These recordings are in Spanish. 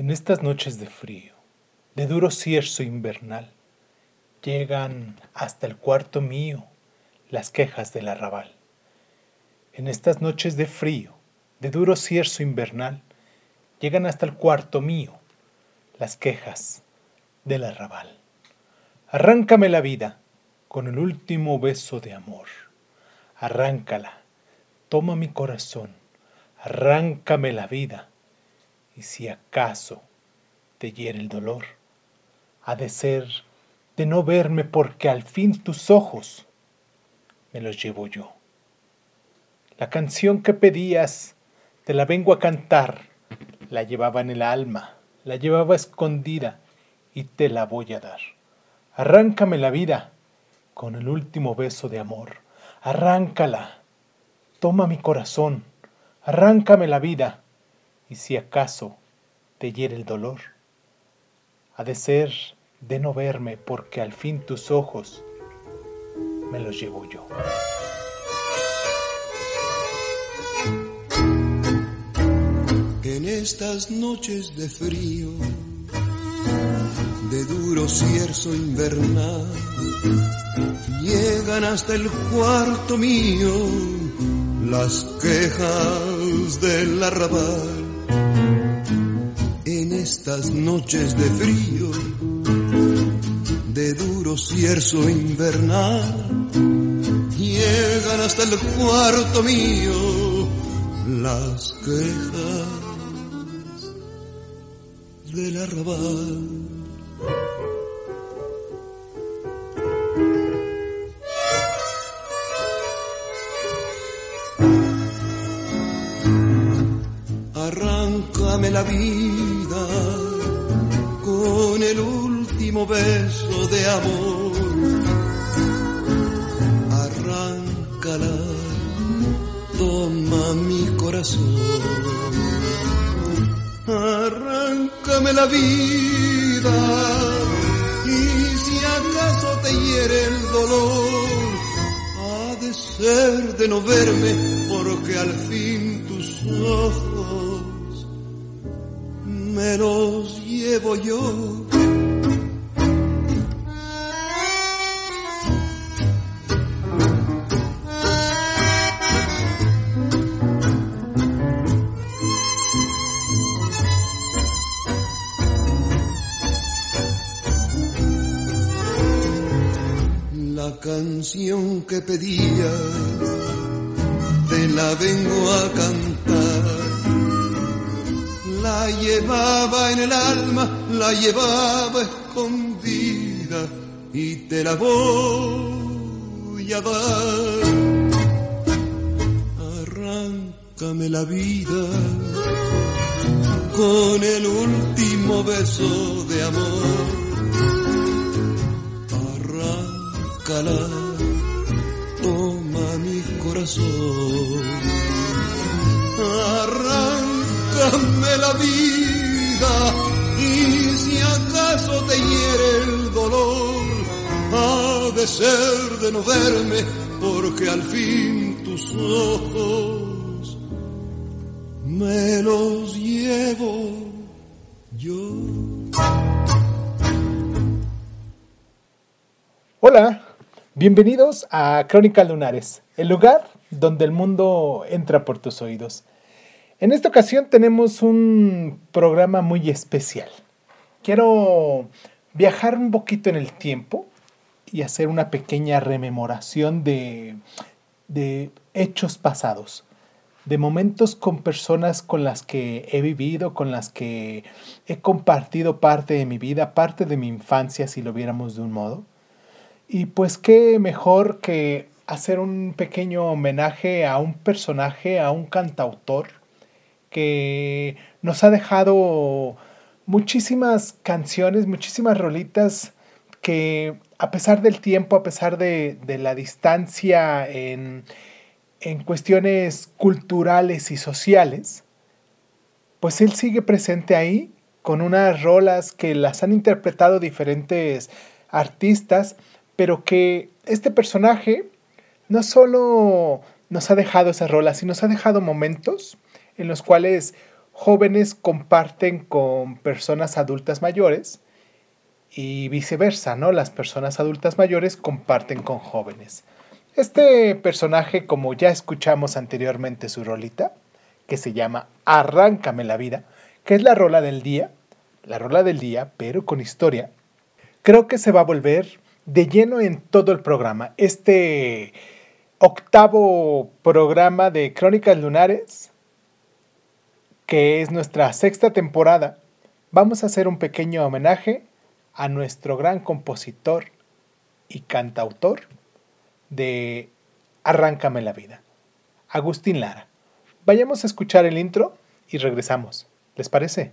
En estas noches de frío, de duro cierzo invernal, llegan hasta el cuarto mío las quejas del arrabal. En estas noches de frío, de duro cierzo invernal, llegan hasta el cuarto mío las quejas del arrabal. Arráncame la vida con el último beso de amor. Arráncala, toma mi corazón, arráncame la vida y si acaso te hiere el dolor, ha de ser de no verme porque al fin tus ojos me los llevo yo. La canción que pedías, te la vengo a cantar, la llevaba en el alma, la llevaba escondida y te la voy a dar. Arráncame la vida con el último beso de amor. Arráncala. Toma mi corazón. Arráncame la vida y si acaso te hiere el dolor, ha de ser de no verme porque al fin tus ojos me los llevo yo. En estas noches de frío, de duro cierzo invernal, llegan hasta el cuarto mío las quejas del arrabal. Estas noches de frío, de duro cierzo invernal, llegan hasta el cuarto mío las quejas del arrabal. Arráncame la con el último beso de amor. Arráncala, toma mi corazón. Arráncame la vida y si acaso te hiere el dolor, ha de ser de no verme porque al fin tus ojos me los llevo yo. La canción que pedía te la vengo a cantar. La llevaba en el alma, la llevaba escondida y te la voy a dar. Arráncame la vida con el último beso de amor. Arráncala, toma mi corazón. Arráncame la vida y si acaso te hiere el dolor, ha de ser de no verme porque al fin tus ojos me los llevo yo. Hola, bienvenidos a Crónica Lunares, el lugar donde el mundo entra por tus oídos. En esta ocasión tenemos un programa muy especial. Quiero viajar un poquito en el tiempo y hacer una pequeña rememoración de, de hechos pasados, de momentos con personas con las que he vivido, con las que he compartido parte de mi vida, parte de mi infancia, si lo viéramos de un modo. Y pues qué mejor que hacer un pequeño homenaje a un personaje, a un cantautor que nos ha dejado muchísimas canciones, muchísimas rolitas que a pesar del tiempo, a pesar de, de la distancia en, en cuestiones culturales y sociales, pues él sigue presente ahí con unas rolas que las han interpretado diferentes artistas pero que este personaje no solo nos ha dejado esas rolas, sino nos ha dejado momentos en los cuales jóvenes comparten con personas adultas mayores y viceversa, ¿no? Las personas adultas mayores comparten con jóvenes. Este personaje, como ya escuchamos anteriormente su rolita, que se llama Arráncame la vida, que es la rola del día, la rola del día, pero con historia, creo que se va a volver de lleno en todo el programa. Este octavo programa de Crónicas Lunares, que es nuestra sexta temporada, vamos a hacer un pequeño homenaje a nuestro gran compositor y cantautor de Arráncame la vida, Agustín Lara. Vayamos a escuchar el intro y regresamos. ¿Les parece?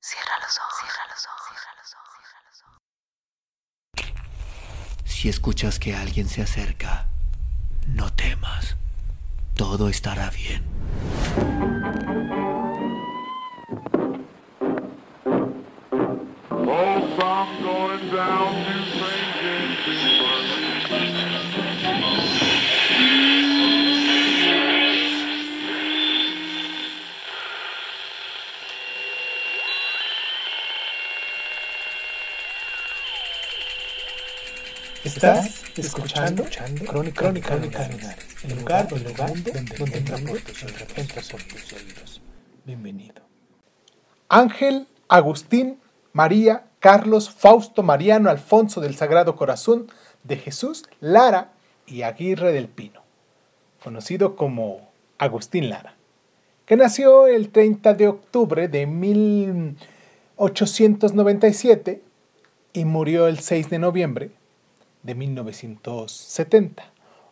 Cierra los ojos, cierra los ojos, cierra los ojos, cierra los ojos. Si escuchas que alguien se acerca, no temas. Todo estará bien. Estás escuchando, Crónica, Crónica, Lunares, el lugar, el lugar donde, donde entra por tus oídos, entra por tus oídos. Bienvenido. Ángel, Agustín, María, Carlos, Fausto, Mariano, Alfonso del Sagrado Corazón de Jesús, Lara y Aguirre del Pino, conocido como Agustín Lara, que nació el 30 de octubre de 1897 y murió el 6 de noviembre de 1970.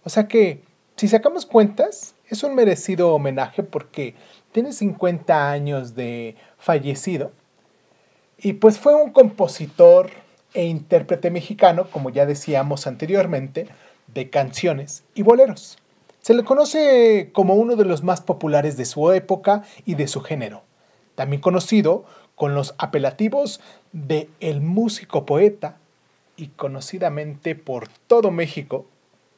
O sea que, si sacamos cuentas, es un merecido homenaje porque tiene 50 años de fallecido. Y pues fue un compositor e intérprete mexicano, como ya decíamos anteriormente, de canciones y boleros. Se le conoce como uno de los más populares de su época y de su género, también conocido con los apelativos de el músico poeta y conocidamente por todo México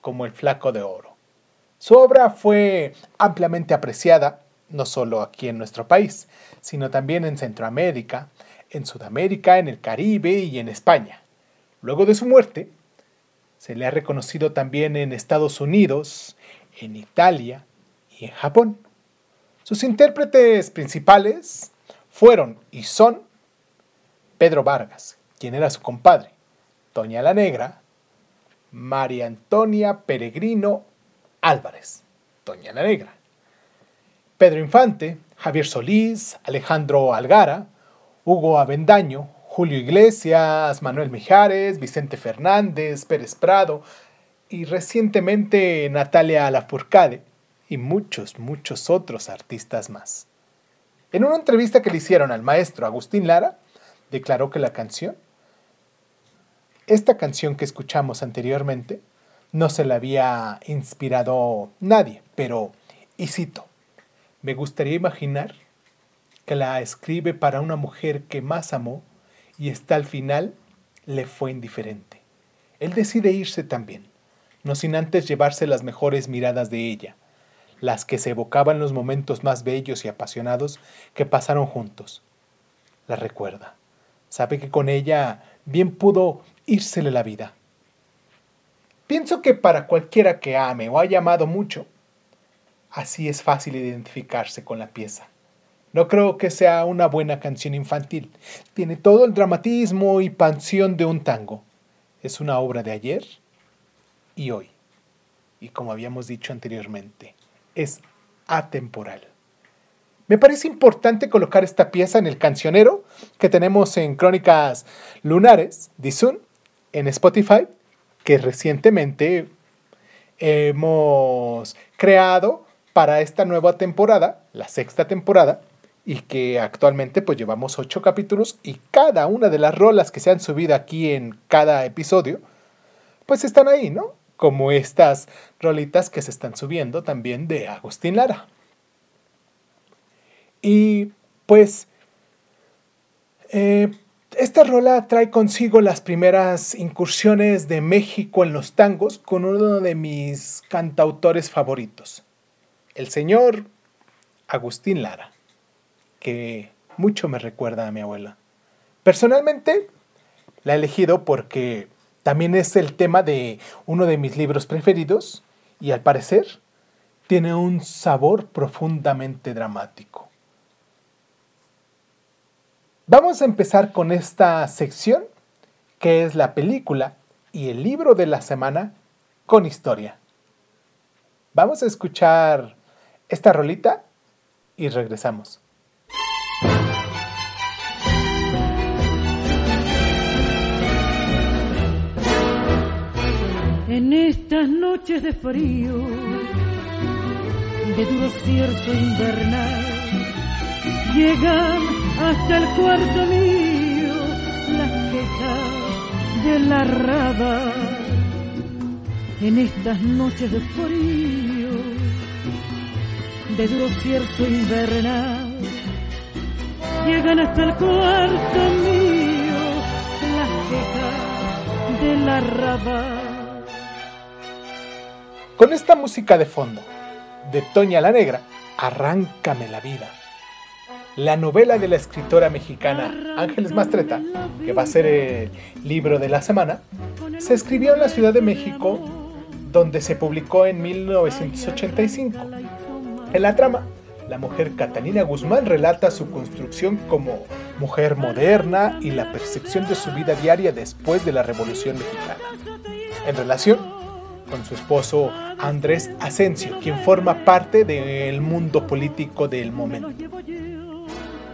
como el Flaco de Oro. Su obra fue ampliamente apreciada, no solo aquí en nuestro país, sino también en Centroamérica, en Sudamérica, en el Caribe y en España. Luego de su muerte, se le ha reconocido también en Estados Unidos, en Italia y en Japón. Sus intérpretes principales fueron y son Pedro Vargas, quien era su compadre, Doña la Negra, María Antonia Peregrino Álvarez, Doña la Negra, Pedro Infante, Javier Solís, Alejandro Algara, Hugo Avendaño, Julio Iglesias, Manuel Mijares, Vicente Fernández, Pérez Prado y recientemente Natalia Lafourcade y muchos, muchos otros artistas más. En una entrevista que le hicieron al maestro Agustín Lara, declaró que la canción esta canción que escuchamos anteriormente no se la había inspirado nadie, pero, y cito, me gustaría imaginar que la escribe para una mujer que más amó y hasta al final le fue indiferente. Él decide irse también, no sin antes llevarse las mejores miradas de ella, las que se evocaban los momentos más bellos y apasionados que pasaron juntos. La recuerda. Sabe que con ella bien pudo írsele la vida. Pienso que para cualquiera que ame o haya amado mucho, así es fácil identificarse con la pieza. No creo que sea una buena canción infantil. Tiene todo el dramatismo y pasión de un tango. Es una obra de ayer y hoy. Y como habíamos dicho anteriormente, es atemporal. Me parece importante colocar esta pieza en el cancionero que tenemos en Crónicas Lunares de Sun en Spotify que recientemente hemos creado para esta nueva temporada, la sexta temporada, y que actualmente pues llevamos ocho capítulos y cada una de las rolas que se han subido aquí en cada episodio, pues están ahí, ¿no? Como estas rolitas que se están subiendo también de Agustín Lara. Y pues eh, esta rola trae consigo las primeras incursiones de México en los tangos con uno de mis cantautores favoritos, el señor Agustín Lara. Que mucho me recuerda a mi abuela. Personalmente, la he elegido porque también es el tema de uno de mis libros preferidos y al parecer tiene un sabor profundamente dramático. Vamos a empezar con esta sección que es la película y el libro de la semana con historia. Vamos a escuchar esta rolita y regresamos. En estas noches de frío, de duro cierzo invernal, llegan hasta el cuarto mío las quejas de la raba. En estas noches de frío, de duro cierzo invernal, llegan hasta el cuarto mío las quejas de la raba. Con esta música de fondo, de Toña la Negra, Arráncame la vida. La novela de la escritora mexicana Ángeles Mastreta, que va a ser el libro de la semana, se escribió en la Ciudad de México, donde se publicó en 1985. En la trama, la mujer Catalina Guzmán relata su construcción como mujer moderna y la percepción de su vida diaria después de la Revolución Mexicana. En relación con su esposo Andrés Asensio, quien forma parte del mundo político del momento.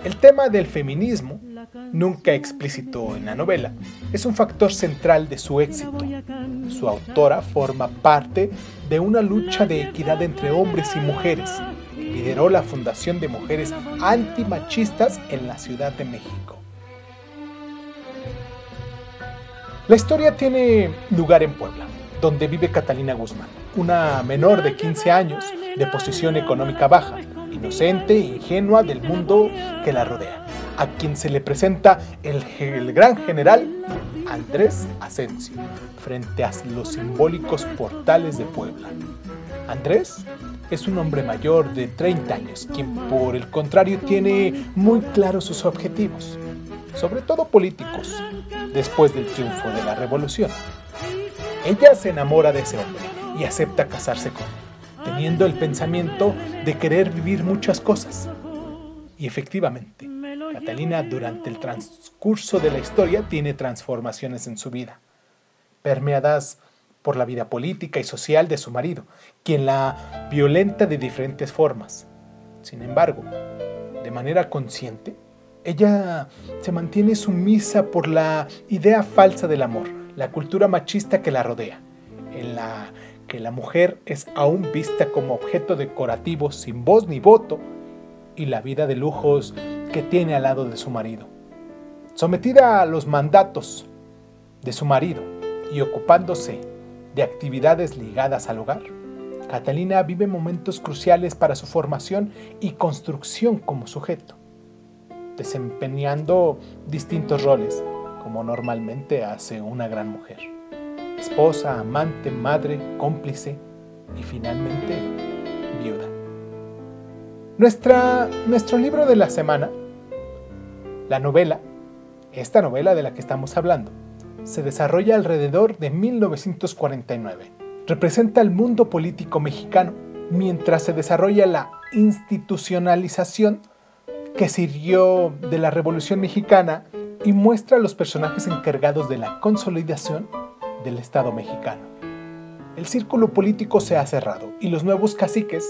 El tema del feminismo, nunca explícito en la novela, es un factor central de su éxito. Su autora forma parte de una lucha de equidad entre hombres y mujeres. Lideró la Fundación de Mujeres Antimachistas en la Ciudad de México. La historia tiene lugar en Puebla, donde vive Catalina Guzmán, una menor de 15 años, de posición económica baja, inocente e ingenua del mundo que la rodea, a quien se le presenta el, el gran general Andrés Asensio, frente a los simbólicos portales de Puebla. Andrés es un hombre mayor de 30 años, quien por el contrario tiene muy claros sus objetivos, sobre todo políticos, después del triunfo de la revolución. Ella se enamora de ese hombre y acepta casarse con él, teniendo el pensamiento de querer vivir muchas cosas. Y efectivamente, Catalina durante el transcurso de la historia tiene transformaciones en su vida, permeadas por la vida política y social de su marido, quien la violenta de diferentes formas. Sin embargo, de manera consciente, ella se mantiene sumisa por la idea falsa del amor, la cultura machista que la rodea, en la que la mujer es aún vista como objeto decorativo sin voz ni voto y la vida de lujos que tiene al lado de su marido. Sometida a los mandatos de su marido y ocupándose de actividades ligadas al hogar, Catalina vive momentos cruciales para su formación y construcción como sujeto, desempeñando distintos roles como normalmente hace una gran mujer. Esposa, amante, madre, cómplice y finalmente viuda. Nuestra, nuestro libro de la semana, la novela, esta novela de la que estamos hablando, se desarrolla alrededor de 1949. Representa el mundo político mexicano mientras se desarrolla la institucionalización que sirvió de la Revolución Mexicana y muestra a los personajes encargados de la consolidación del Estado mexicano. El círculo político se ha cerrado y los nuevos caciques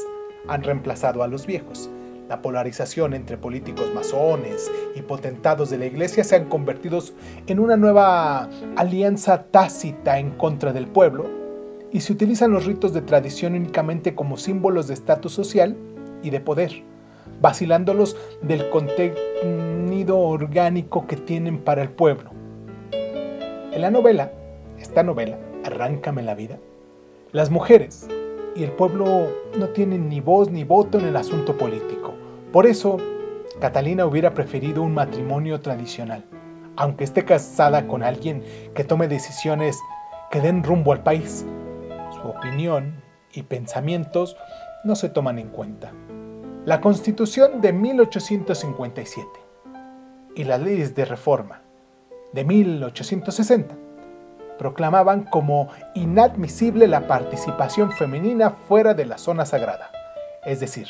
han reemplazado a los viejos. La polarización entre políticos masones y potentados de la iglesia se han convertido en una nueva alianza tácita en contra del pueblo y se utilizan los ritos de tradición únicamente como símbolos de estatus social y de poder vacilándolos del contenido orgánico que tienen para el pueblo. En la novela, esta novela, Arráncame la vida, las mujeres y el pueblo no tienen ni voz ni voto en el asunto político. Por eso, Catalina hubiera preferido un matrimonio tradicional, aunque esté casada con alguien que tome decisiones que den rumbo al país. Su opinión y pensamientos no se toman en cuenta. La Constitución de 1857 y las leyes de reforma de 1860 proclamaban como inadmisible la participación femenina fuera de la zona sagrada, es decir,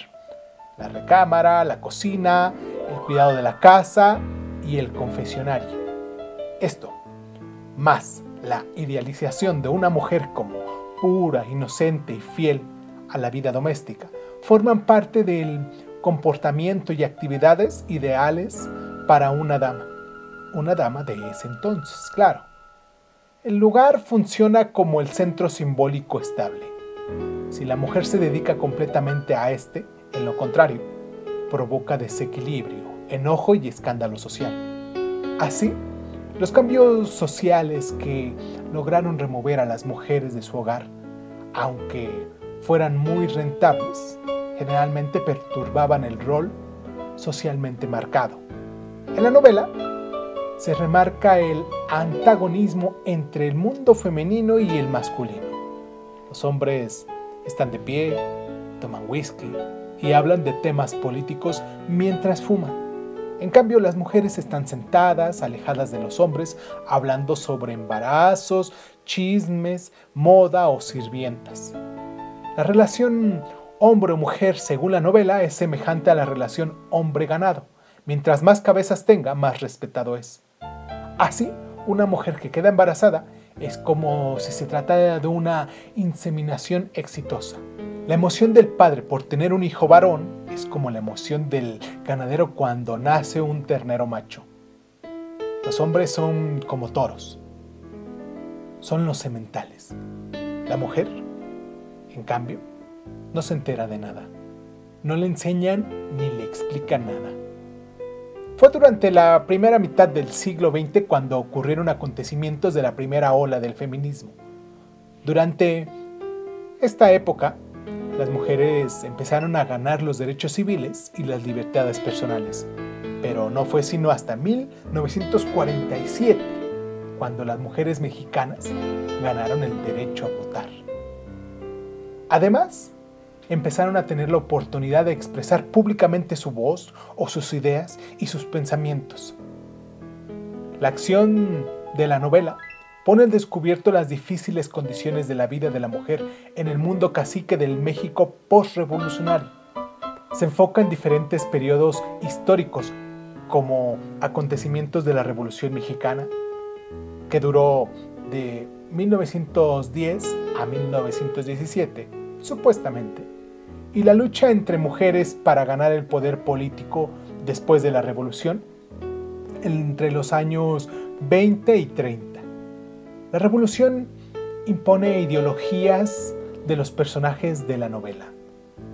la recámara, la cocina, el cuidado de la casa y el confesionario. Esto, más la idealización de una mujer como pura, inocente y fiel a la vida doméstica, forman parte del comportamiento y actividades ideales para una dama. Una dama de ese entonces, claro. El lugar funciona como el centro simbólico estable. Si la mujer se dedica completamente a este, en lo contrario, provoca desequilibrio, enojo y escándalo social. Así, los cambios sociales que lograron remover a las mujeres de su hogar, aunque fueran muy rentables, generalmente perturbaban el rol socialmente marcado. En la novela, se remarca el antagonismo entre el mundo femenino y el masculino. Los hombres están de pie, toman whisky y hablan de temas políticos mientras fuman. En cambio, las mujeres están sentadas, alejadas de los hombres, hablando sobre embarazos, chismes, moda o sirvientas. La relación hombre-mujer, según la novela, es semejante a la relación hombre-ganado. Mientras más cabezas tenga, más respetado es. Así, una mujer que queda embarazada es como si se tratara de una inseminación exitosa. La emoción del padre por tener un hijo varón es como la emoción del ganadero cuando nace un ternero macho. Los hombres son como toros, son los sementales. La mujer, en cambio, no se entera de nada. No le enseñan ni le explican nada. Fue durante la primera mitad del siglo XX cuando ocurrieron acontecimientos de la primera ola del feminismo. Durante esta época, las mujeres empezaron a ganar los derechos civiles y las libertades personales, pero no fue sino hasta 1947 cuando las mujeres mexicanas ganaron el derecho a votar. Además, empezaron a tener la oportunidad de expresar públicamente su voz o sus ideas y sus pensamientos. La acción de la novela pone al descubierto las difíciles condiciones de la vida de la mujer en el mundo cacique del México postrevolucionario. Se enfoca en diferentes periodos históricos como acontecimientos de la Revolución Mexicana, que duró de 1910 a 1917, supuestamente, y la lucha entre mujeres para ganar el poder político después de la revolución entre los años 20 y 30. La revolución impone ideologías de los personajes de la novela.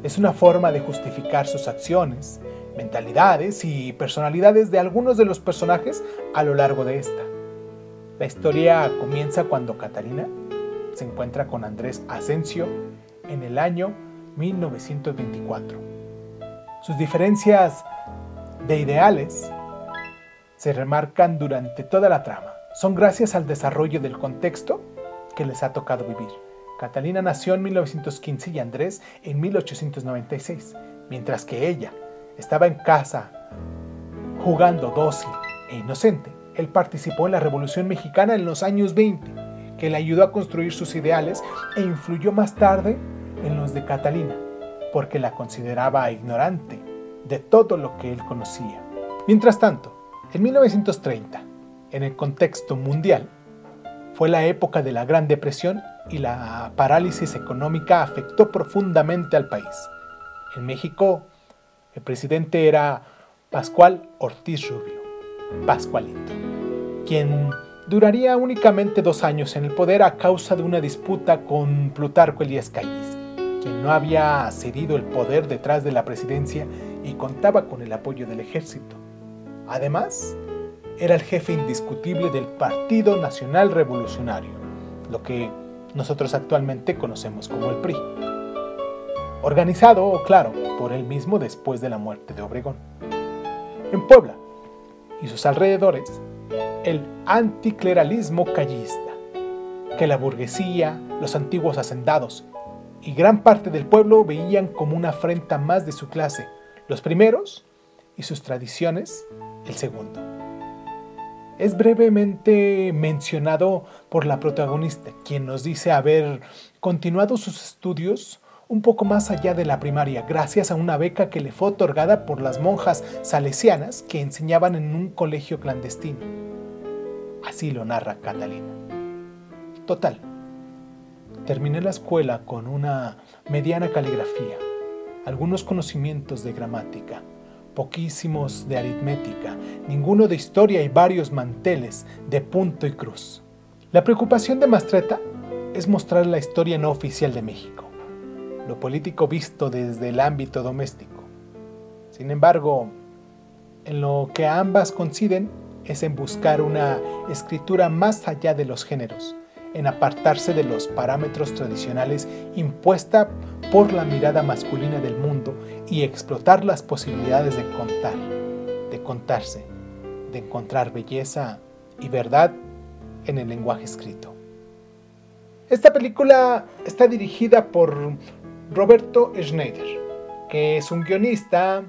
Es una forma de justificar sus acciones, mentalidades y personalidades de algunos de los personajes a lo largo de esta. La historia comienza cuando Catalina se encuentra con Andrés Asensio en el año 1924. Sus diferencias de ideales se remarcan durante toda la trama. Son gracias al desarrollo del contexto que les ha tocado vivir. Catalina nació en 1915 y Andrés en 1896, mientras que ella estaba en casa jugando dócil e inocente. Él participó en la Revolución Mexicana en los años 20, que le ayudó a construir sus ideales e influyó más tarde en los de Catalina, porque la consideraba ignorante de todo lo que él conocía. Mientras tanto, en 1930, en el contexto mundial, fue la época de la Gran Depresión y la parálisis económica afectó profundamente al país. En México, el presidente era Pascual Ortiz Rubio, Pascualito, quien duraría únicamente dos años en el poder a causa de una disputa con Plutarco Elías Calles no había cedido el poder detrás de la presidencia y contaba con el apoyo del ejército. Además, era el jefe indiscutible del Partido Nacional Revolucionario, lo que nosotros actualmente conocemos como el PRI. Organizado, claro, por él mismo después de la muerte de Obregón. En Puebla y sus alrededores, el anticleralismo callista, que la burguesía, los antiguos hacendados y gran parte del pueblo veían como una afrenta más de su clase, los primeros y sus tradiciones el segundo. Es brevemente mencionado por la protagonista, quien nos dice haber continuado sus estudios un poco más allá de la primaria, gracias a una beca que le fue otorgada por las monjas salesianas que enseñaban en un colegio clandestino. Así lo narra Catalina. Total, terminé la escuela con una mediana caligrafía, algunos conocimientos de gramática, poquísimos de aritmética, ninguno de historia y varios manteles de punto y cruz. La preocupación de Mastreta es mostrar la historia no oficial de México, lo político visto desde el ámbito doméstico. Sin embargo, en lo que ambas coinciden es en buscar una escritura más allá de los géneros, en apartarse de los parámetros tradicionales impuesta por la mirada masculina del mundo y explotar las posibilidades de contar, de contarse, de encontrar belleza y verdad en el lenguaje escrito. Esta película está dirigida por Roberto Schneider, que es un guionista,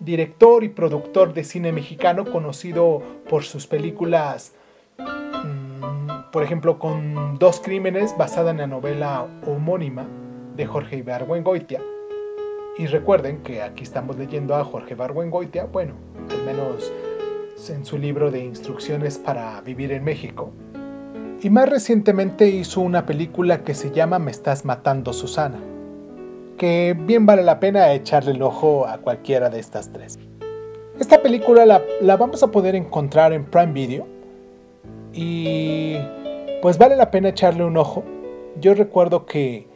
director y productor de cine mexicano conocido por sus películas por ejemplo, con Dos Crímenes, basada en la novela homónima de Jorge Ibargüengoitia. Y recuerden que aquí estamos leyendo a Jorge Ibargüengoitia, bueno, al menos en su libro de instrucciones para vivir en México. Y más recientemente hizo una película que se llama Me estás matando Susana, que bien vale la pena echarle el ojo a cualquiera de estas tres. Esta película la, la vamos a poder encontrar en Prime Video y pues vale la pena echarle un ojo. Yo recuerdo que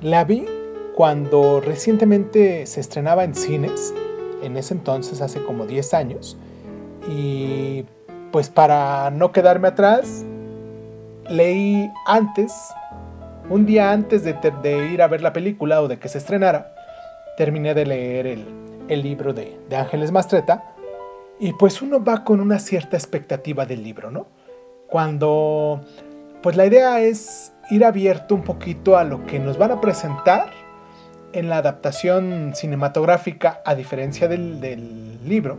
la vi cuando recientemente se estrenaba en cines, en ese entonces, hace como 10 años, y pues para no quedarme atrás, leí antes, un día antes de, ir a ver la película o de que se estrenara, terminé de leer el, libro de, de Ángeles Mastreta, y pues uno va con una cierta expectativa del libro, ¿no? Cuando pues la idea es ir abierto un poquito a lo que nos van a presentar en la adaptación cinematográfica, a diferencia del, libro.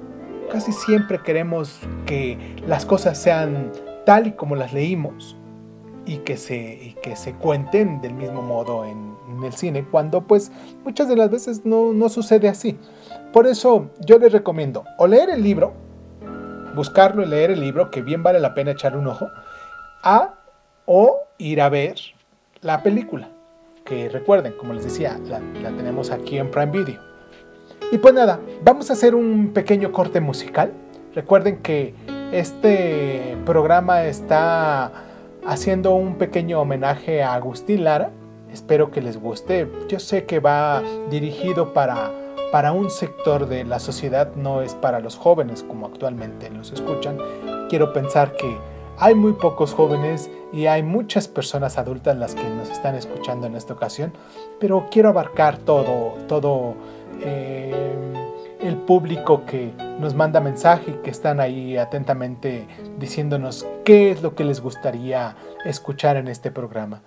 Casi siempre queremos que las cosas sean tal y como las leímos y que se, que se cuenten del mismo modo en, el cine, cuando pues muchas de las veces no, no sucede así. Por eso yo les recomiendo o leer el libro, buscarlo y leer el libro, que bien vale la pena echarle un ojo, a o ir a ver la película, que recuerden, como les decía, la, tenemos aquí en Prime Video. Y pues nada, vamos a hacer un pequeño corte musical. Recuerden que este programa está haciendo un pequeño homenaje a Agustín Lara. Espero que les guste. Yo sé que va dirigido para, para un sector de la sociedad, no es para los jóvenes como actualmente los escuchan. Quiero pensar que hay muy pocos jóvenes y hay muchas personas adultas las que nos están escuchando en esta ocasión, pero quiero abarcar todo, todo eh, el público que nos manda mensaje y que están ahí atentamente diciéndonos qué es lo que les gustaría escuchar en este programa.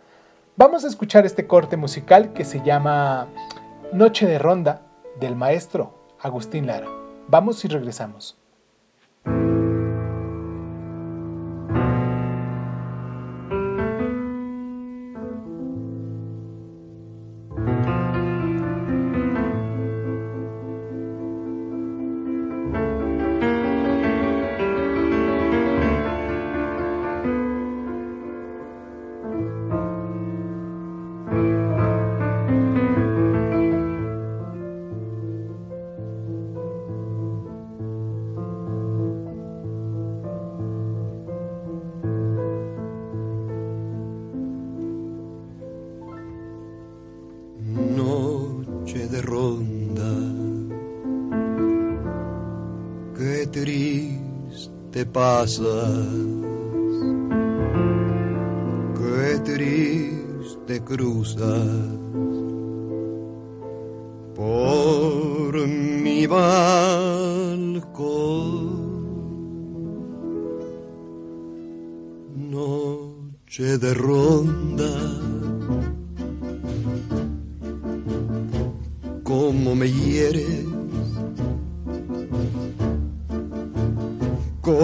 Vamos a escuchar este corte musical que se llama Noche de Ronda del maestro Agustín Lara. Vamos y regresamos. Pasas, qué triste cruzas por mi balcón. Noche de ronda, cómo me hieres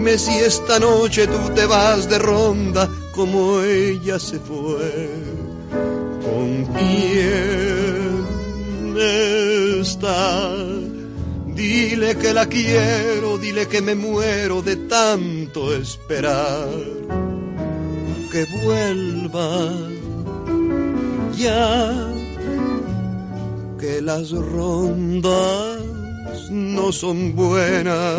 Dime si esta noche tú te vas de ronda como ella se fue. ¿Con quién está? Dile que la quiero, dile que me muero de tanto esperar. Que vuelva ya, que las rondas no son buenas,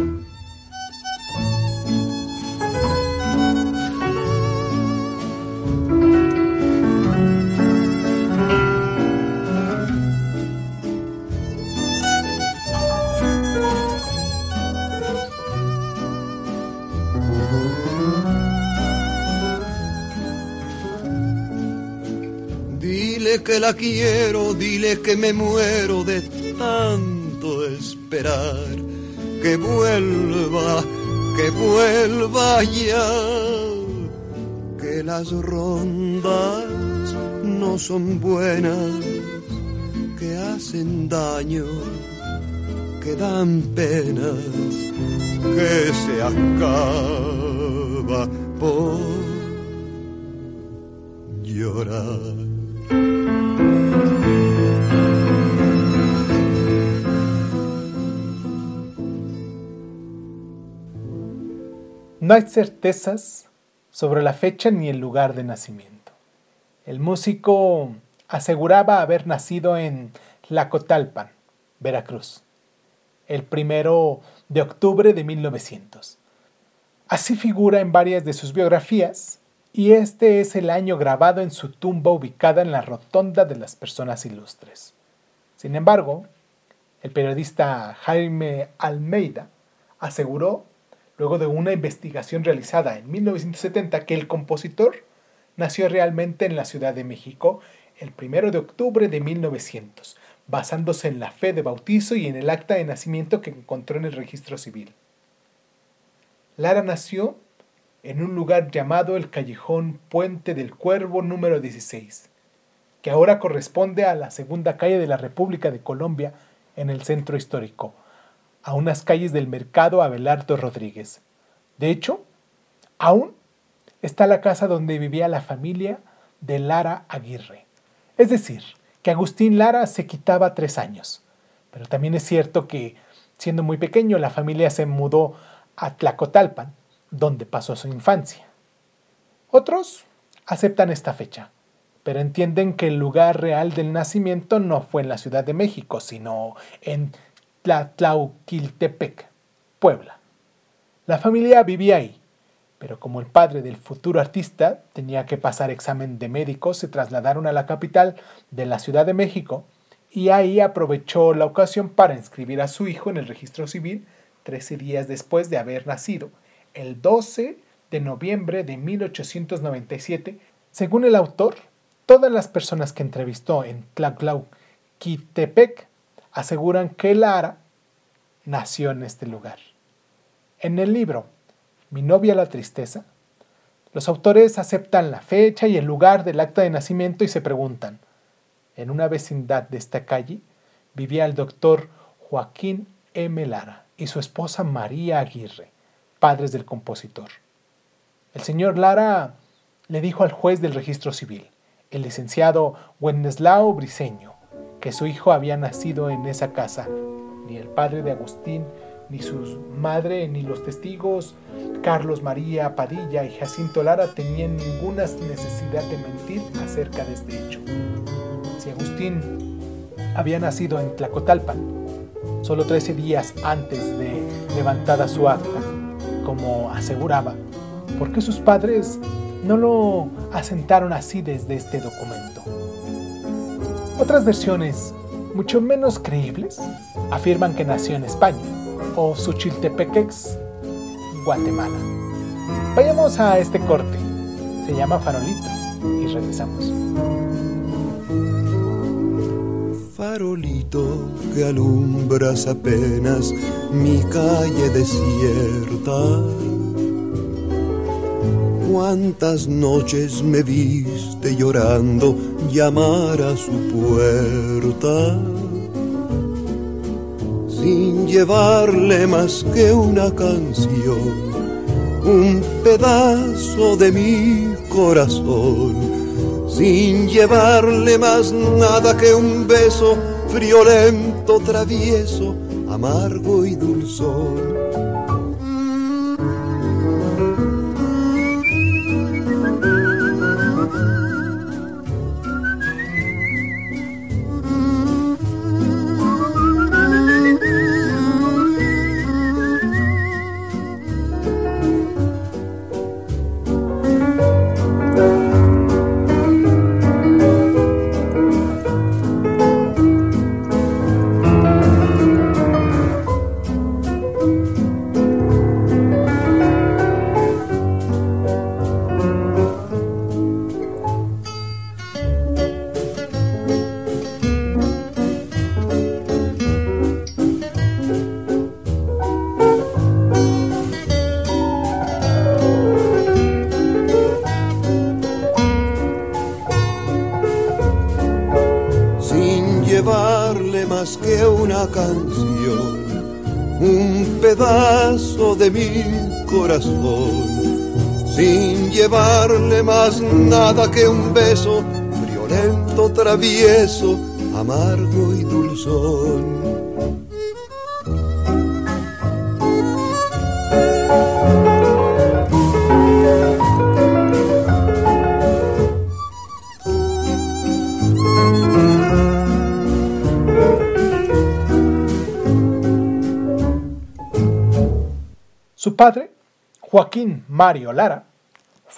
Dile que la quiero, dile que me muero de tanto esperar. Que vuelva, que vuelva ya. Que las rondas no son buenas, que hacen daño, que dan penas, que se acaba por llorar. No hay certezas sobre la fecha ni el lugar de nacimiento. El músico aseguraba haber nacido en Tlacotalpan, Veracruz, el primero de octubre de 1900. Así figura en varias de sus biografías, y este es el año grabado en su tumba ubicada en la Rotonda de las Personas Ilustres. Sin embargo, el periodista Jaime Almeida aseguró, luego de una investigación realizada en 1970, que el compositor nació realmente en la Ciudad de México el 1 de octubre de 1900, basándose en la fe de bautizo y en el acta de nacimiento que encontró en el registro civil. Lara nació en un lugar llamado el Callejón Puente del Cuervo número 16, que ahora corresponde a la segunda calle de la República de Colombia en el centro histórico, a unas calles del mercado Abelardo Rodríguez. De hecho, aún está la casa donde vivía la familia de Lara Aguirre. Es decir, que Agustín Lara se quitaba tres años. Pero también es cierto que, siendo muy pequeño, la familia se mudó a Tlacotalpan, donde pasó su infancia. Otros aceptan esta fecha, pero entienden que el lugar real del nacimiento no fue en la Ciudad de México, sino en Tlatlauquiltepec, Puebla. La familia vivía ahí, pero como el padre del futuro artista tenía que pasar examen de médico, se trasladaron a la capital de la Ciudad de México y ahí aprovechó la ocasión para inscribir a su hijo en el registro civil 13 días después de haber nacido, el 12 de noviembre de 1897. Según el autor, todas las personas que entrevistó en Tlatlauquitepec aseguran que Lara nació en este lugar. En el libro Mi novia la tristeza, los autores aceptan la fecha y el lugar del acta de nacimiento y se preguntan, en una vecindad de esta calle vivía el doctor Joaquín M. Lara y su esposa María Aguirre, padres del compositor. El señor Lara le dijo al juez del registro civil, el licenciado Wenceslao Briceño, que su hijo había nacido en esa casa. Ni el padre de Agustín, ni su madre, ni los testigos, Carlos María Padilla y Jacinto Lara tenían ninguna necesidad de mentir acerca de este hecho. Si Agustín había nacido en Tlacotalpan, solo 13 días antes de levantada su acta, como aseguraba, ¿por qué sus padres no lo asentaron así desde este documento. Otras versiones, mucho menos creíbles, afirman que nació en España o Suchiltepeques, Guatemala. Vayamos a este corte. Se llama Farolito y regresamos. Farolito que alumbras apenas mi calle desierta. Cuántas noches me viste llorando llamar a su puerta sin llevarle más que una canción, un pedazo de mi corazón, sin llevarle más nada que un beso friolento, travieso, amargo y dulzón. Que un beso friolento, travieso, amargo y dulzón. Su padre, Joaquín Mario Lara,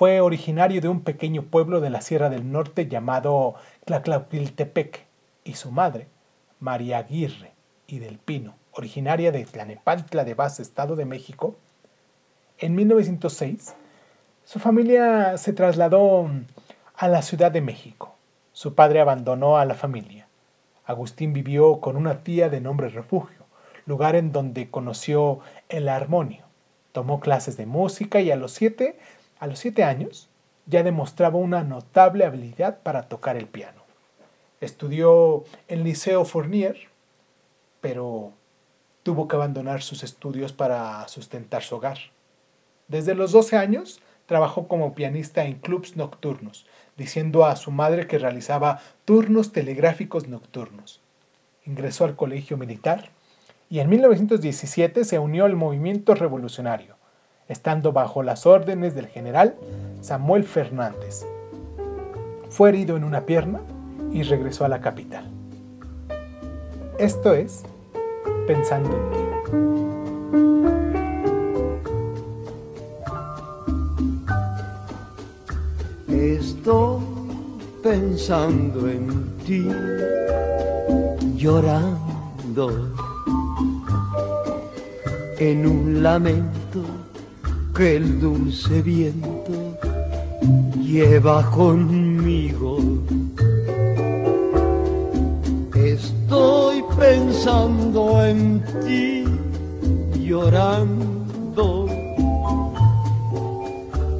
fue originario de un pequeño pueblo de la Sierra del Norte llamado Tlaclauquiltepec y su madre, María Aguirre y del Pino, originaria de Tlanepantla de Vaz, Estado de México. En 1906, su familia se trasladó a la Ciudad de México. Su padre abandonó a la familia. Agustín vivió con una tía de nombre Refugio, lugar en donde conoció el armonio. Tomó clases de música y a los siete, a los siete años ya demostraba una notable habilidad para tocar el piano. Estudió en Liceo Fournier, pero tuvo que abandonar sus estudios para sustentar su hogar. Desde los 12 años trabajó como pianista en clubs nocturnos, diciendo a su madre que realizaba turnos telegráficos nocturnos. Ingresó al colegio militar y en 1917 se unió al movimiento revolucionario, estando bajo las órdenes del general Samuel Fernández. Fue herido en una pierna y regresó a la capital. Esto es Pensando en ti. Estoy pensando en ti, llorando en un lamento que el dulce viento lleva conmigo. Estoy pensando en ti, llorando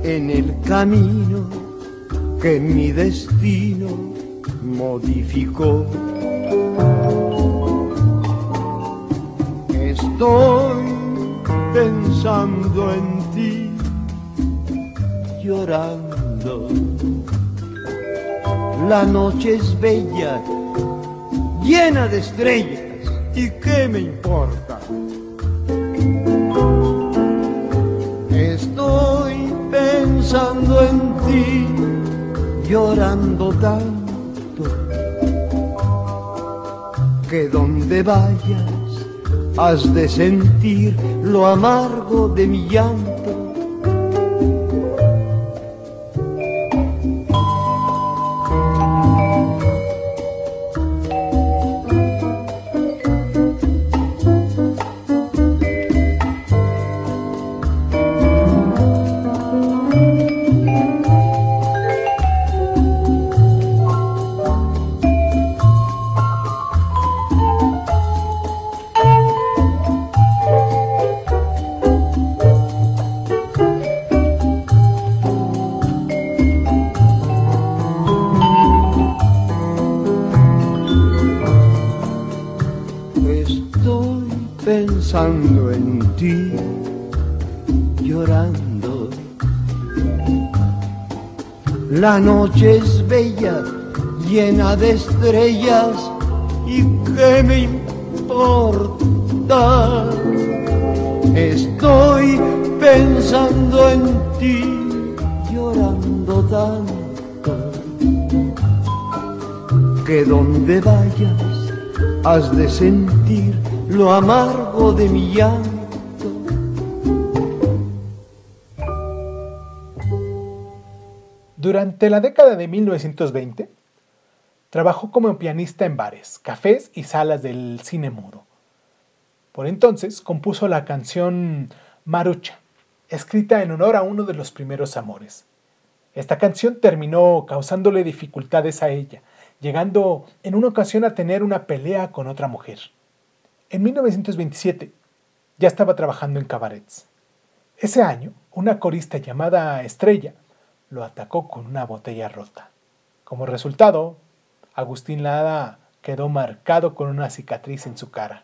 en el camino que mi destino modificó. Estoy pensando en llorando. La noche es bella, llena de estrellas, ¿y qué me importa? Estoy pensando en ti, llorando tanto, que donde vayas has de sentir lo amargo de mi llanto. La noche es bella, llena de estrellas, y qué me importa. Estoy pensando en ti, llorando tanto, que donde vayas has de sentir lo amargo de mi llanto. Durante la década de 1920, trabajó como pianista en bares, cafés y salas del cine mudo. Por entonces compuso la canción Marucha, escrita en honor a uno de los primeros amores. Esta canción terminó causándole dificultades a ella, llegando en una ocasión a tener una pelea con otra mujer. En 1927 ya estaba trabajando en cabarets. Ese año, una corista llamada Estrella lo atacó con una botella rota. Como resultado, Agustín Lara quedó marcado con una cicatriz en su cara.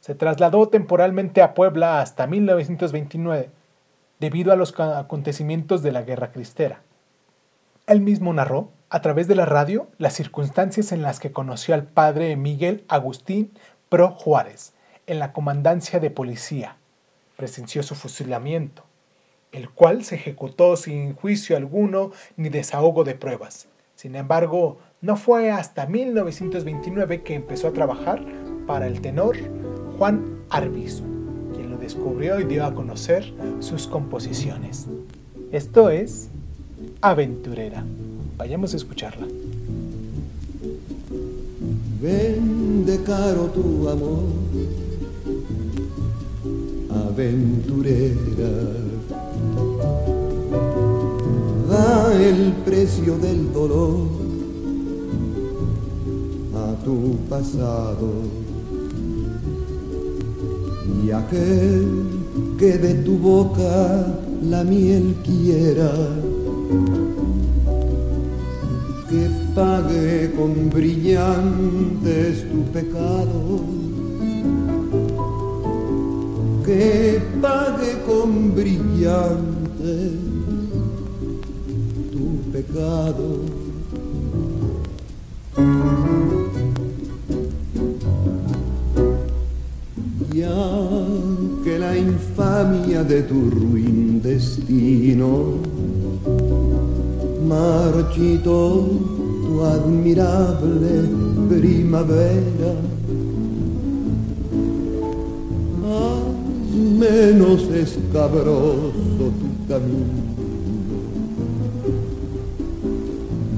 Se trasladó temporalmente a Puebla hasta 1929 debido a los acontecimientos de la Guerra Cristera. Él mismo narró, a través de la radio, las circunstancias en las que conoció al padre Miguel Agustín Pro Juárez en la comandancia de policía. Presenció su fusilamiento, el cual se ejecutó sin juicio alguno ni desahogo de pruebas. Sin embargo, no fue hasta 1929 que empezó a trabajar para el tenor Juan Arbizu, quien lo descubrió y dio a conocer sus composiciones. Esto es Aventurera. Vayamos a escucharla. Vende caro tu amor, aventurera. El precio del dolor a tu pasado. Y aquel que de tu boca la miel quiera que pague con brillantes tu pecado, que pague con brillantes pecado. Ya que la infamia de tu ruin destino marchito tu admirable primavera. Haz menos escabroso tu camino.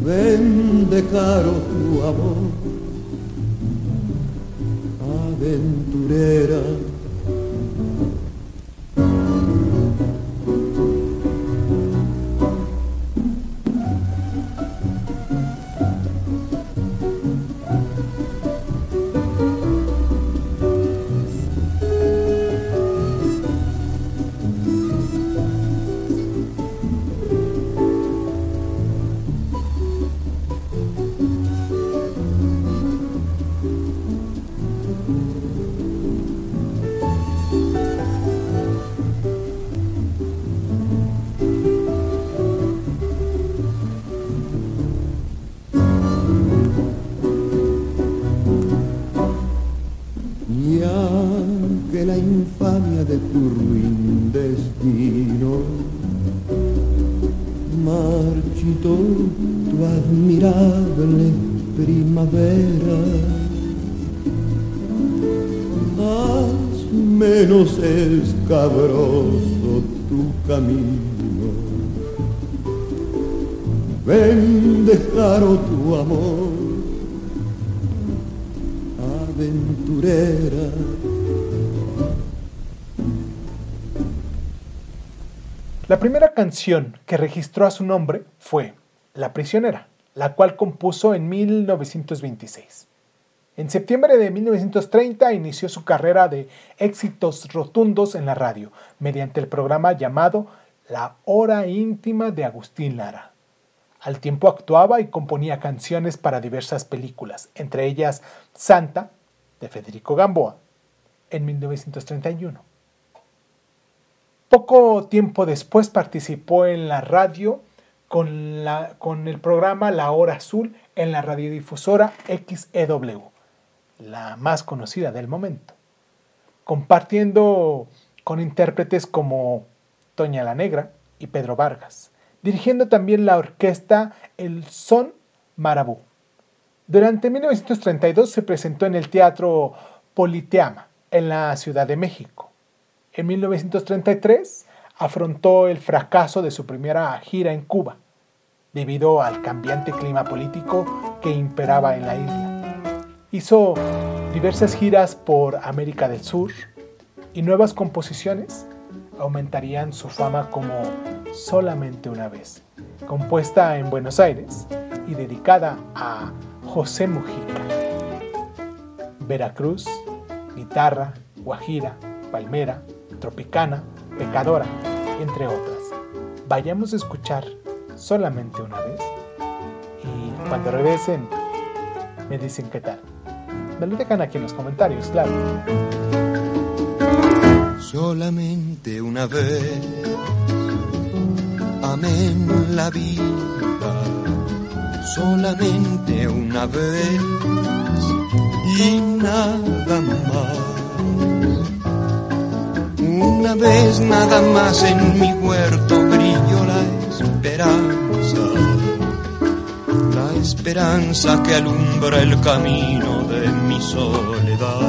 Vende caro tu amor, aventurera. Canción que registró a su nombre fue La prisionera, la cual compuso en 1926. En septiembre de 1930 inició su carrera de éxitos rotundos en la radio mediante el programa llamado La Hora Íntima de Agustín Lara. Al tiempo actuaba y componía canciones para diversas películas, entre ellas Santa, de Federico Gamboa, en 1931. Poco tiempo después participó en la radio con, la, con el programa La Hora Azul en la radiodifusora XEW, la más conocida del momento, compartiendo con intérpretes como Toña la Negra y Pedro Vargas, dirigiendo también la orquesta El Son Marabú. Durante 1932 se presentó en el Teatro Politeama, en la Ciudad de México. En 1933 afrontó el fracaso de su primera gira en Cuba, debido al cambiante clima político que imperaba en la isla. Hizo diversas giras por América del Sur y nuevas composiciones aumentarían su fama como Solamente una vez, compuesta en Buenos Aires y dedicada a José Mujica. Veracruz, guitarra, guajira, palmera, tropicana, pecadora, entre otras. Vayamos a escuchar solamente una vez y cuando regresen me dicen qué tal. Me lo dejan aquí en los comentarios, claro. Solamente una vez amén la vida, solamente una vez y nada más. Una vez nada más en mi huerto brilló la esperanza, la esperanza que alumbra el camino de mi soledad.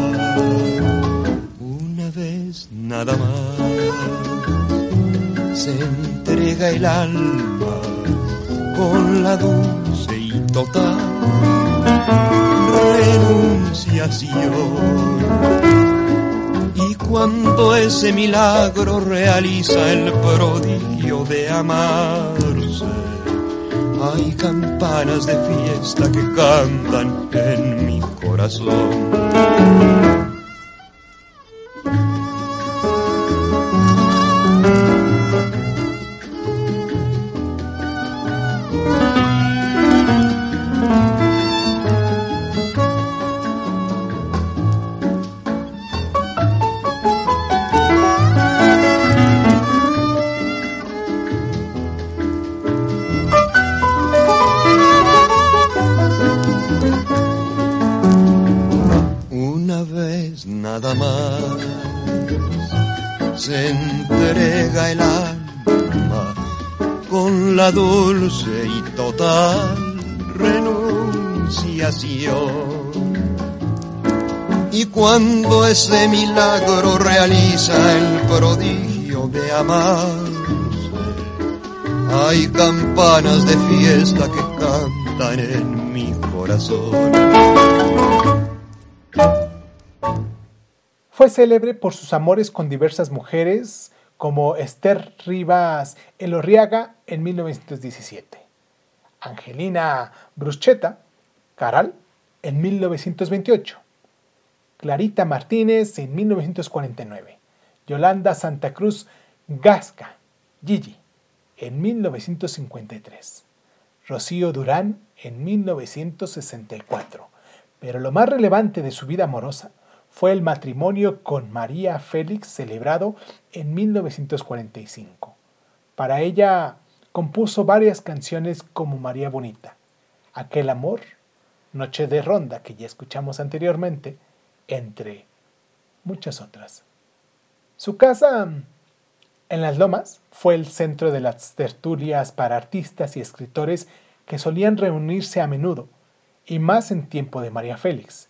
Una vez nada más se entrega el alma con la dulce y total renunciación. Cuando ese milagro realiza el prodigio de amarse, hay campanas de fiesta que cantan en mi corazón. De hay campanas de fiesta que cantan en mi corazón. Fue célebre por sus amores con diversas mujeres como Esther Rivas Elorriaga en 1917, Angelina Bruschetta Caral en 1928, Clarita Martínez en 1949, Yolanda Santa Cruz Gasca Gigi en 1953, Rocío Durán en 1964, pero lo más relevante de su vida amorosa fue el matrimonio con María Félix celebrado en 1945. Para ella compuso varias canciones como María Bonita, Aquel Amor, Noche de Ronda, que ya escuchamos anteriormente, entre muchas otras. Su casa en las Lomas fue el centro de las tertulias para artistas y escritores que solían reunirse a menudo, y más en tiempo de María Félix.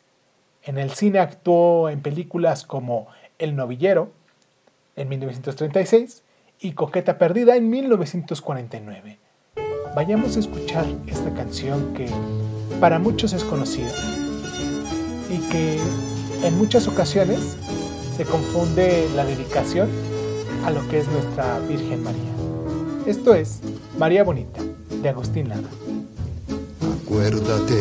En el cine actuó en películas como El novillero en 1936 y Coqueta Perdida en 1949. Vayamos a escuchar esta canción que para muchos es conocida y que en muchas ocasiones se confunde la dedicación a lo que es nuestra Virgen María. Esto es María Bonita, de Agustín Lara. Acuérdate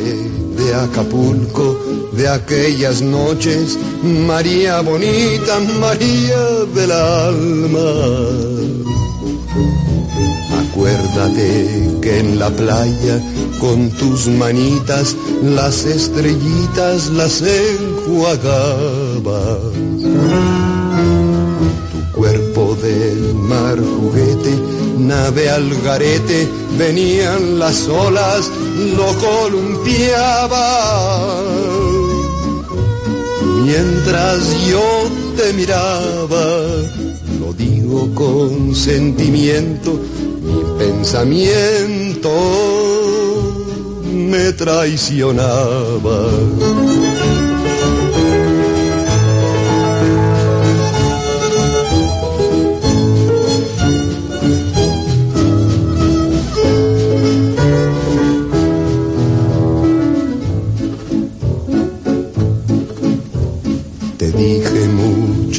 de Acapulco, de aquellas noches, María bonita, María del alma. Acuérdate que en la playa, con tus manitas, las estrellitas las enjuagabas. Juguete, nave al garete, venían las olas, lo columpiaba. Mientras yo te miraba, lo digo con sentimiento, mi pensamiento me traicionaba.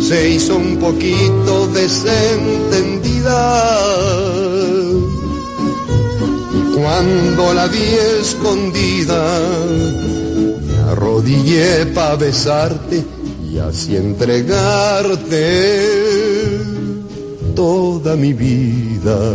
se hizo un poquito desentendida. Cuando la vi escondida, me arrodillé para besarte y así entregarte toda mi vida.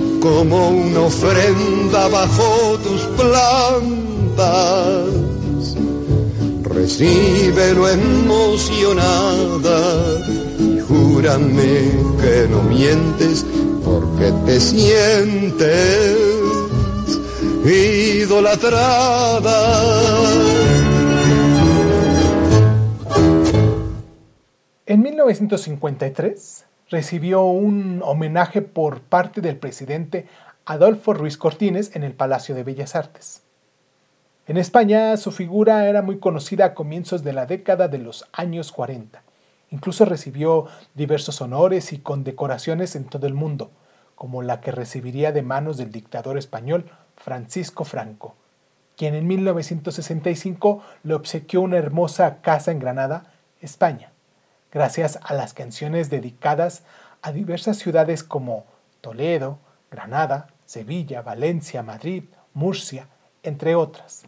como una ofrenda bajo tus plantas. Recíbelo emocionada y júrame que no mientes porque te sientes idolatrada. En 1953 recibió un homenaje por parte del presidente Adolfo Ruiz Cortines en el Palacio de Bellas Artes. En España su figura era muy conocida a comienzos de la década de los años 40. Incluso recibió diversos honores y condecoraciones en todo el mundo, como la que recibiría de manos del dictador español Francisco Franco, quien en 1965 le obsequió una hermosa casa en Granada, España gracias a las canciones dedicadas a diversas ciudades como Toledo, Granada, Sevilla, Valencia, Madrid, Murcia, entre otras.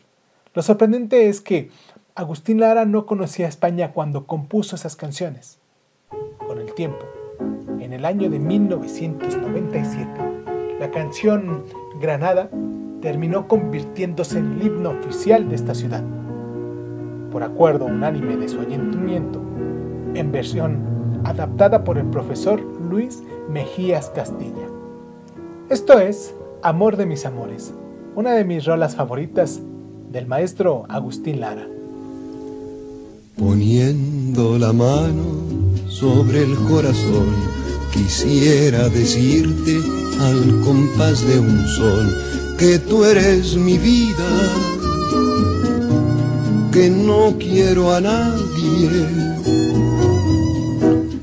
Lo sorprendente es que Agustín Lara no conocía España cuando compuso esas canciones. Con el tiempo, en el año de 1997, la canción Granada terminó convirtiéndose en el himno oficial de esta ciudad. Por acuerdo unánime de su ayuntamiento, en versión adaptada por el profesor Luis Mejías Castilla. Esto es Amor de mis amores, una de mis rolas favoritas del maestro Agustín Lara. Poniendo la mano sobre el corazón, quisiera decirte al compás de un sol que tú eres mi vida, que no quiero a nadie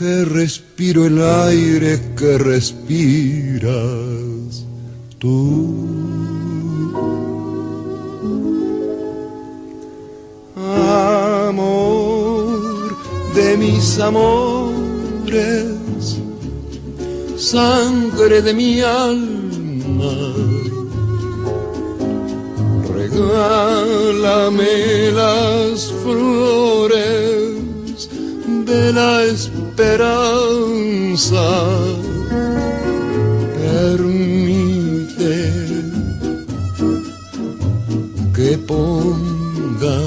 que respiro el aire que respiras tú. Amor de mis amores, sangre de mi alma, Regálame las flores de la esperanza. Permite que ponga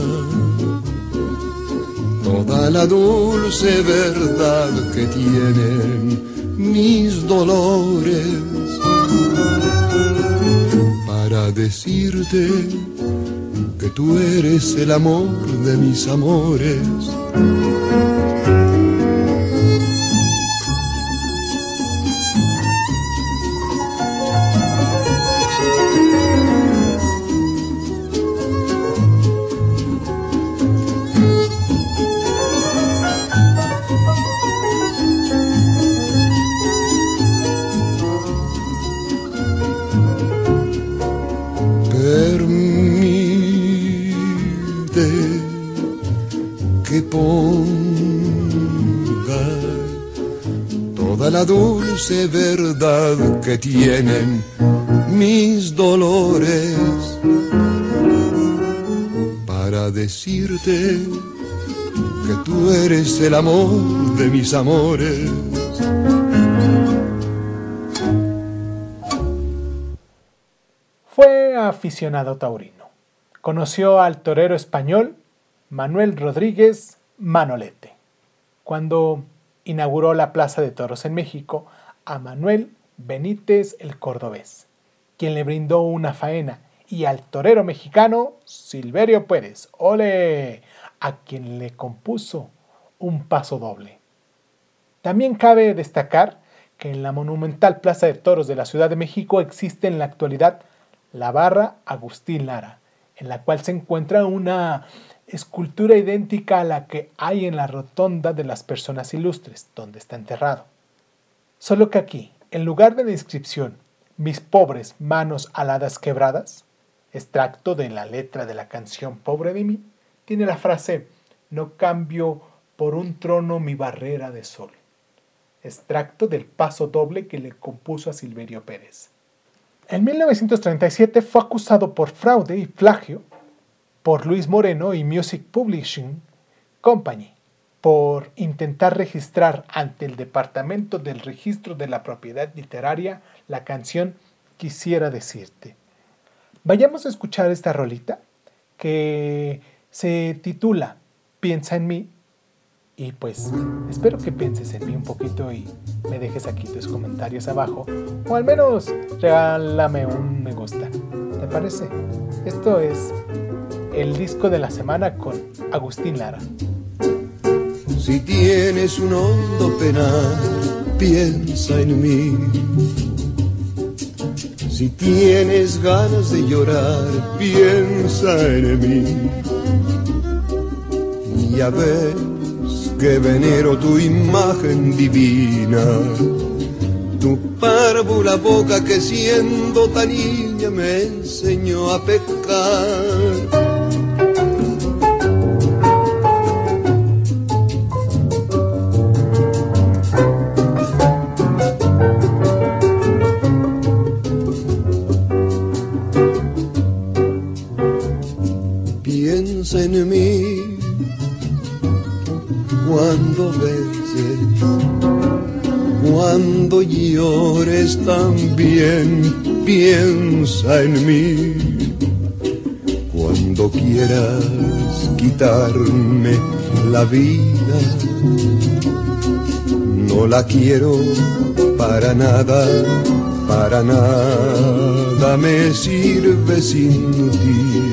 toda la dulce verdad que tienen mis dolores para decirte que tú eres el amor de mis amores. Dulce verdad que tienen mis dolores para decirte que tú eres el amor de mis amores. Fue aficionado taurino. Conoció al torero español Manuel Rodríguez Manolete. Cuando inauguró la Plaza de Toros en México, a Manuel Benítez el Cordobés, quien le brindó una faena, y al torero mexicano Silverio Pérez, ole, a quien le compuso un paso doble. También cabe destacar que en la monumental Plaza de Toros de la Ciudad de México existe en la actualidad la barra Agustín Lara, en la cual se encuentra una escultura idéntica a la que hay en la rotonda de las personas ilustres, donde está enterrado. Solo que aquí, en lugar de la inscripción Mis pobres manos aladas quebradas, extracto de la letra de la canción Pobre de mí, tiene la frase No cambio por un trono mi barrera de sol, extracto del paso doble que le compuso a Silverio Pérez. En 1937 fue acusado por fraude y plagio por Luis Moreno y Music Publishing Company por intentar registrar ante el Departamento del Registro de la Propiedad Literaria la canción Quisiera decirte. Vayamos a escuchar esta rolita que se titula Piensa en mí y pues espero que pienses en mí un poquito y me dejes aquí tus comentarios abajo. O al menos regálame un me gusta. ¿Te parece? Esto es el disco de la semana con Agustín Lara. Si tienes un hondo penal, piensa en mí. Si tienes ganas de llorar, piensa en mí. Ya ves que venero tu imagen divina. Tu párvula boca que siendo tan niña me enseñó a pecar. En mí cuando beses, cuando llores también piensa en mí. Cuando quieras quitarme la vida, no la quiero para nada, para nada me sirve sin ti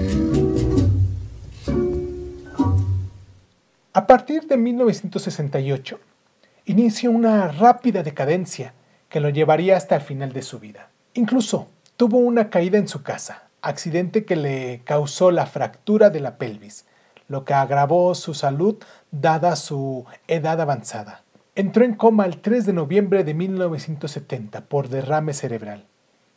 A partir de 1968, inicia una rápida decadencia que lo llevaría hasta el final de su vida. Incluso tuvo una caída en su casa, accidente que le causó la fractura de la pelvis, lo que agravó su salud dada su edad avanzada. Entró en coma el 3 de noviembre de 1970 por derrame cerebral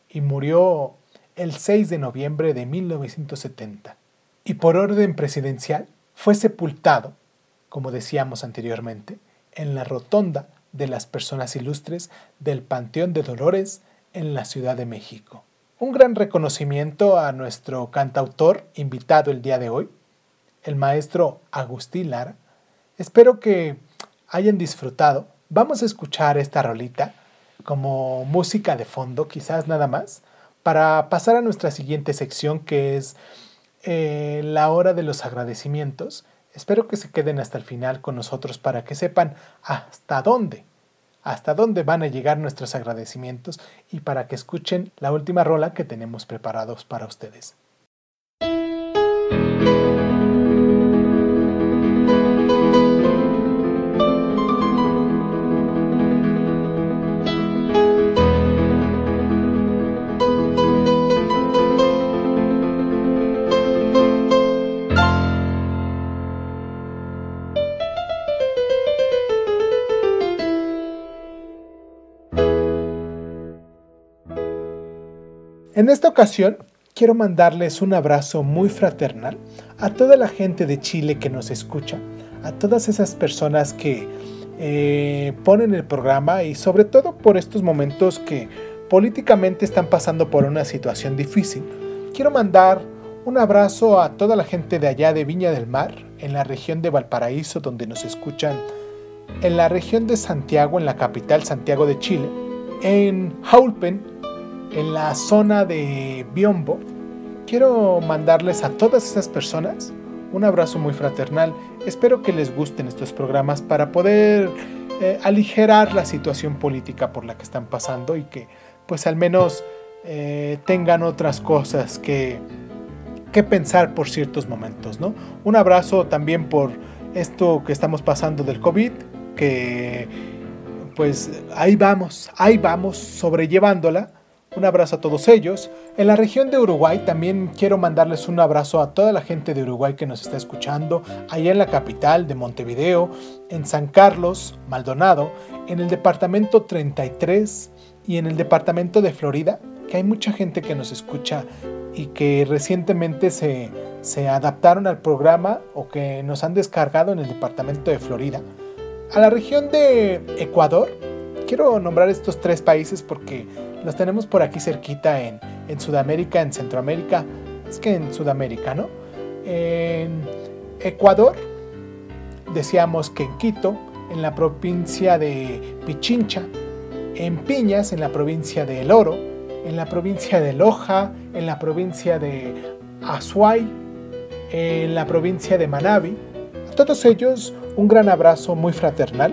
y murió el 6 de noviembre de 1970. Y por orden presidencial fue sepultado, como decíamos anteriormente, en la rotonda de las personas ilustres del Panteón de Dolores en la Ciudad de México. Un gran reconocimiento a nuestro cantautor invitado el día de hoy, el maestro Agustín Lara. Espero que hayan disfrutado. Vamos a escuchar esta rolita como música de fondo, quizás nada más, para pasar a nuestra siguiente sección que es eh, la hora de los agradecimientos. Espero que se queden hasta el final con nosotros para que sepan hasta dónde, hasta dónde van a llegar nuestros agradecimientos y para que escuchen la última rola que tenemos preparados para ustedes. En esta ocasión quiero mandarles un abrazo muy fraternal a toda la gente de Chile que nos escucha, a todas esas personas que eh, ponen el programa y sobre todo por estos momentos que políticamente están pasando por una situación difícil. Quiero mandar un abrazo a toda la gente de allá de Viña del Mar, en la región de Valparaíso, donde nos escuchan, en la región de Santiago, en la capital Santiago de Chile, en Haulpen, en la zona de Biombo, quiero mandarles a todas esas personas un abrazo muy fraternal. Espero que les gusten estos programas para poder eh, aligerar la situación política por la que están pasando y que pues al menos eh, tengan otras cosas que, que pensar por ciertos momentos. ¿no? Un abrazo también por esto que estamos pasando del COVID, que pues ahí vamos, ahí vamos sobrellevándola un abrazo a todos ellos. En la región de Uruguay también quiero mandarles un abrazo a toda la gente de Uruguay que nos está escuchando, allá en la capital de Montevideo, en San Carlos, Maldonado, en el departamento 33 y en el departamento de Florida, que hay mucha gente que nos escucha y que recientemente se, se adaptaron al programa o que nos han descargado en el departamento de Florida. A la región de Ecuador, quiero nombrar estos tres países porque los tenemos por aquí cerquita en, Sudamérica, en Centroamérica, es que en Sudamérica, ¿no? En Ecuador, decíamos que en Quito, en la provincia de Pichincha, en Piñas, en la provincia de El Oro, en la provincia de Loja, en la provincia de Azuay, en la provincia de Manabi. A todos ellos un gran abrazo muy fraternal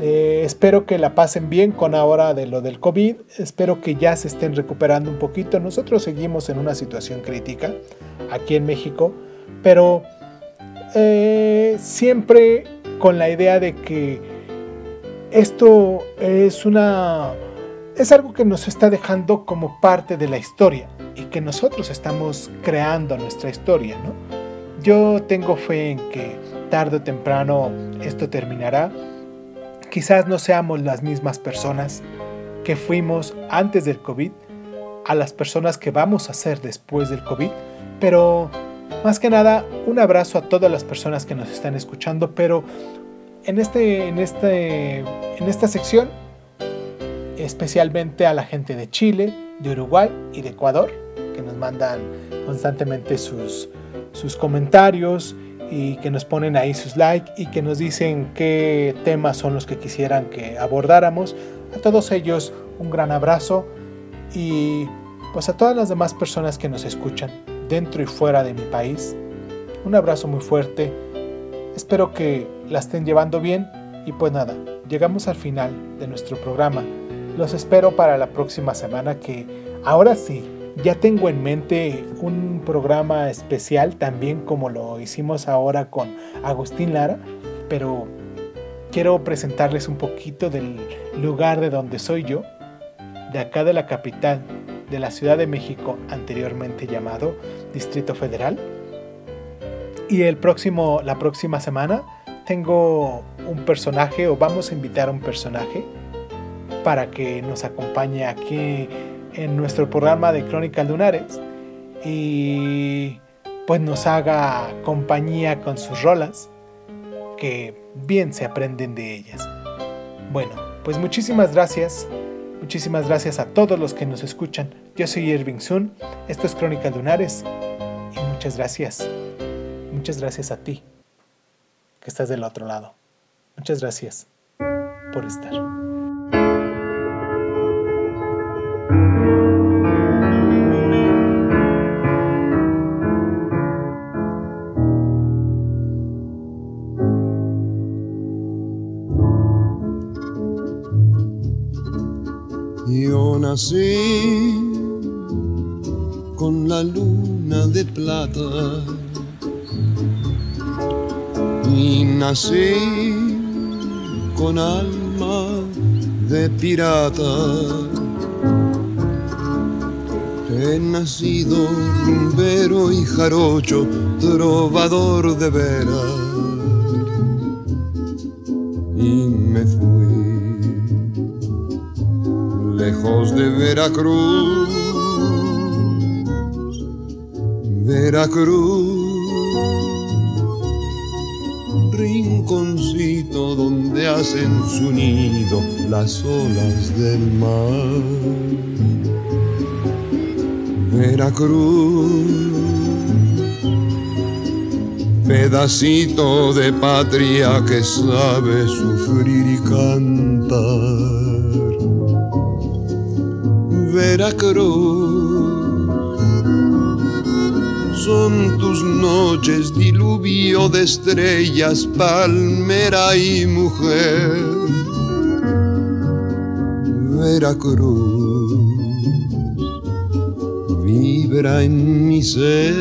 eh, espero que la pasen bien con ahora de lo del COVID. Espero que ya se estén recuperando un poquito. Nosotros seguimos en una situación crítica aquí en México, pero eh, siempre con la idea de que esto es una es algo que nos está dejando como parte de la historia y que nosotros estamos creando nuestra historia, ¿no? Yo tengo fe en que tarde o temprano esto terminará Quizás no seamos las mismas personas que fuimos antes del COVID a las personas que vamos a ser después del COVID, pero más que nada un abrazo a todas las personas que nos están escuchando, pero en, este, en, este, en esta sección especialmente a la gente de Chile, de Uruguay y de Ecuador, que nos mandan constantemente sus, sus comentarios y que nos ponen ahí sus likes y que nos dicen qué temas son los que quisieran que abordáramos. A todos ellos un gran abrazo y pues a todas las demás personas que nos escuchan dentro y fuera de mi país. Un abrazo muy fuerte. Espero que la estén llevando bien y pues nada, llegamos al final de nuestro programa. Los espero para la próxima semana que ahora sí, ya tengo en mente un programa especial también como lo hicimos ahora con Agustín Lara, pero quiero presentarles un poquito del lugar de donde soy yo, de acá de la capital de la Ciudad de México, anteriormente llamado Distrito Federal. Y el próximo, la próxima semana tengo un personaje o vamos a invitar a un personaje para que nos acompañe aquí en nuestro programa de Crónicas Lunares y pues nos haga compañía con sus rolas que bien se aprenden de ellas. Bueno, pues muchísimas gracias. Muchísimas gracias a todos los que nos escuchan. Yo soy Irving Sun, esto es Crónicas Lunares y muchas gracias. Muchas gracias a ti que estás del otro lado. Muchas gracias por estar. Nací con la luna de plata y nací con alma de pirata. He nacido rumbero y jarocho, trovador de veras, de Veracruz, Veracruz rinconcito donde hacen su nido las olas del mar. Veracruz, pedacito de patria que sabe sufrir y cantar. Veracruz, son tus noches diluvio de estrellas, palmera y mujer. Veracruz, vibra en mi ser.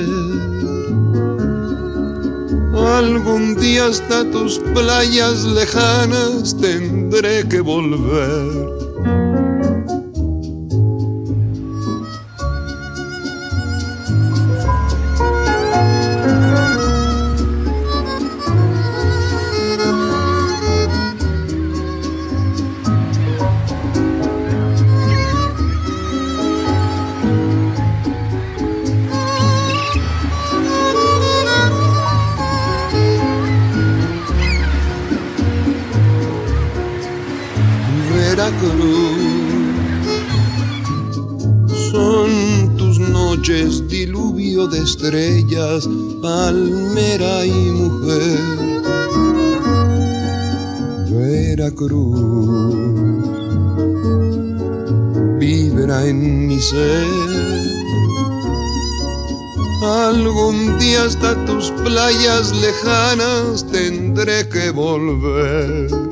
Algún día hasta tus playas lejanas tendré que volver. Playas lejanas tendré que volver.